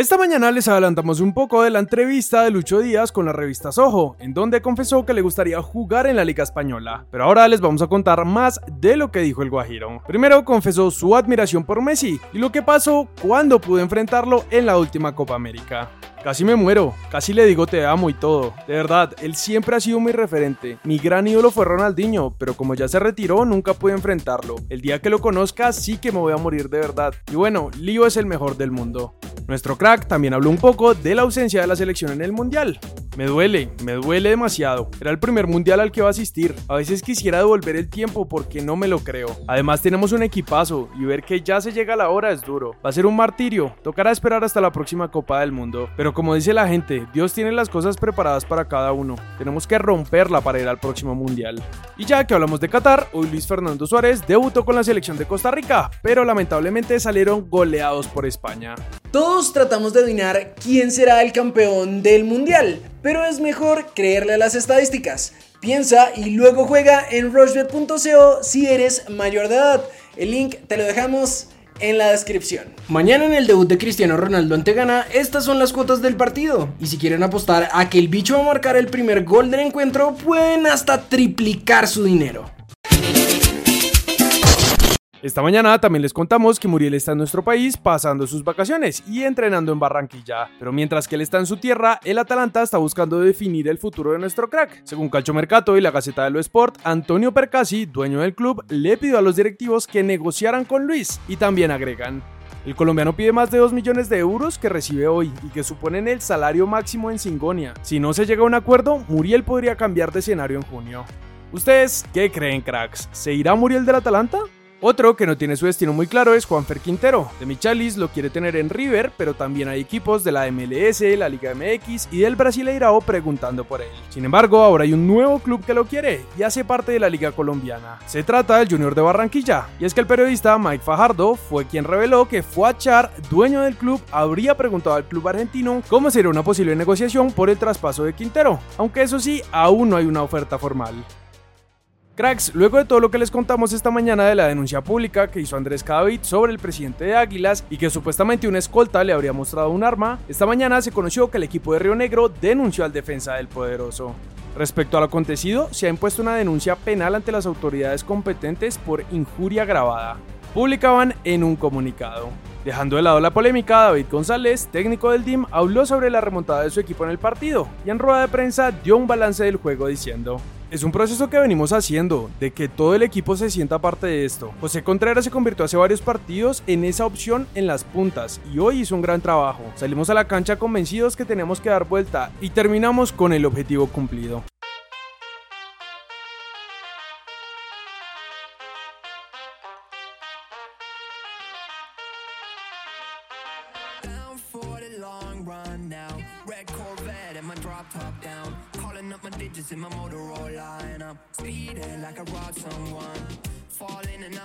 Esta mañana les adelantamos un poco de la entrevista de Lucho Díaz con la revista Soho, en donde confesó que le gustaría jugar en la Liga Española. Pero ahora les vamos a contar más de lo que dijo el Guajiro. Primero confesó su admiración por Messi y lo que pasó cuando pudo enfrentarlo en la última Copa América. Casi me muero, casi le digo te amo y todo. De verdad, él siempre ha sido mi referente. Mi gran ídolo fue Ronaldinho, pero como ya se retiró, nunca pude enfrentarlo. El día que lo conozca, sí que me voy a morir de verdad. Y bueno, Lío es el mejor del mundo. Nuestro crack también habló un poco de la ausencia de la selección en el Mundial. Me duele, me duele demasiado. Era el primer mundial al que va a asistir. A veces quisiera devolver el tiempo porque no me lo creo. Además tenemos un equipazo y ver que ya se llega la hora es duro. Va a ser un martirio. Tocará esperar hasta la próxima Copa del Mundo. Pero como dice la gente, Dios tiene las cosas preparadas para cada uno. Tenemos que romperla para ir al próximo mundial. Y ya que hablamos de Qatar, hoy Luis Fernando Suárez debutó con la selección de Costa Rica, pero lamentablemente salieron goleados por España. Todos tratamos de adivinar quién será el campeón del mundial, pero es mejor creerle a las estadísticas. Piensa y luego juega en rushbet.co si eres mayor de edad. El link te lo dejamos en la descripción. Mañana en el debut de Cristiano Ronaldo ante Ghana, estas son las cuotas del partido. Y si quieren apostar a que el bicho va a marcar el primer gol del encuentro, pueden hasta triplicar su dinero. Esta mañana también les contamos que Muriel está en nuestro país pasando sus vacaciones y entrenando en Barranquilla. Pero mientras que él está en su tierra, el Atalanta está buscando definir el futuro de nuestro crack. Según Calcio Mercato y la Gaceta de lo Sport, Antonio Percasi, dueño del club, le pidió a los directivos que negociaran con Luis y también agregan. El colombiano pide más de 2 millones de euros que recibe hoy y que suponen el salario máximo en Singonia. Si no se llega a un acuerdo, Muriel podría cambiar de escenario en junio. ¿Ustedes qué creen, cracks? ¿Se irá Muriel del Atalanta? Otro que no tiene su destino muy claro es Juanfer Quintero. De Michalis lo quiere tener en River, pero también hay equipos de la MLS, la Liga MX y del Brasileirao preguntando por él. Sin embargo, ahora hay un nuevo club que lo quiere y hace parte de la Liga Colombiana. Se trata del Junior de Barranquilla, y es que el periodista Mike Fajardo fue quien reveló que Fuachar, dueño del club, habría preguntado al club argentino cómo sería una posible negociación por el traspaso de Quintero, aunque eso sí, aún no hay una oferta formal. Cracks, luego de todo lo que les contamos esta mañana de la denuncia pública que hizo Andrés Cadavid sobre el presidente de Águilas y que supuestamente una escolta le habría mostrado un arma, esta mañana se conoció que el equipo de Río Negro denunció al defensa del poderoso. Respecto a lo acontecido, se ha impuesto una denuncia penal ante las autoridades competentes por injuria grabada. Publicaban en un comunicado. Dejando de lado la polémica, David González, técnico del DIM, habló sobre la remontada de su equipo en el partido y en rueda de prensa dio un balance del juego diciendo: es un proceso que venimos haciendo, de que todo el equipo se sienta parte de esto. José Contreras se convirtió hace varios partidos en esa opción en las puntas y hoy hizo un gran trabajo. Salimos a la cancha convencidos que tenemos que dar vuelta y terminamos con el objetivo cumplido. my drop top down. Calling up my digits in my Motorola line up. Speeding like I robbed someone. Falling and I'm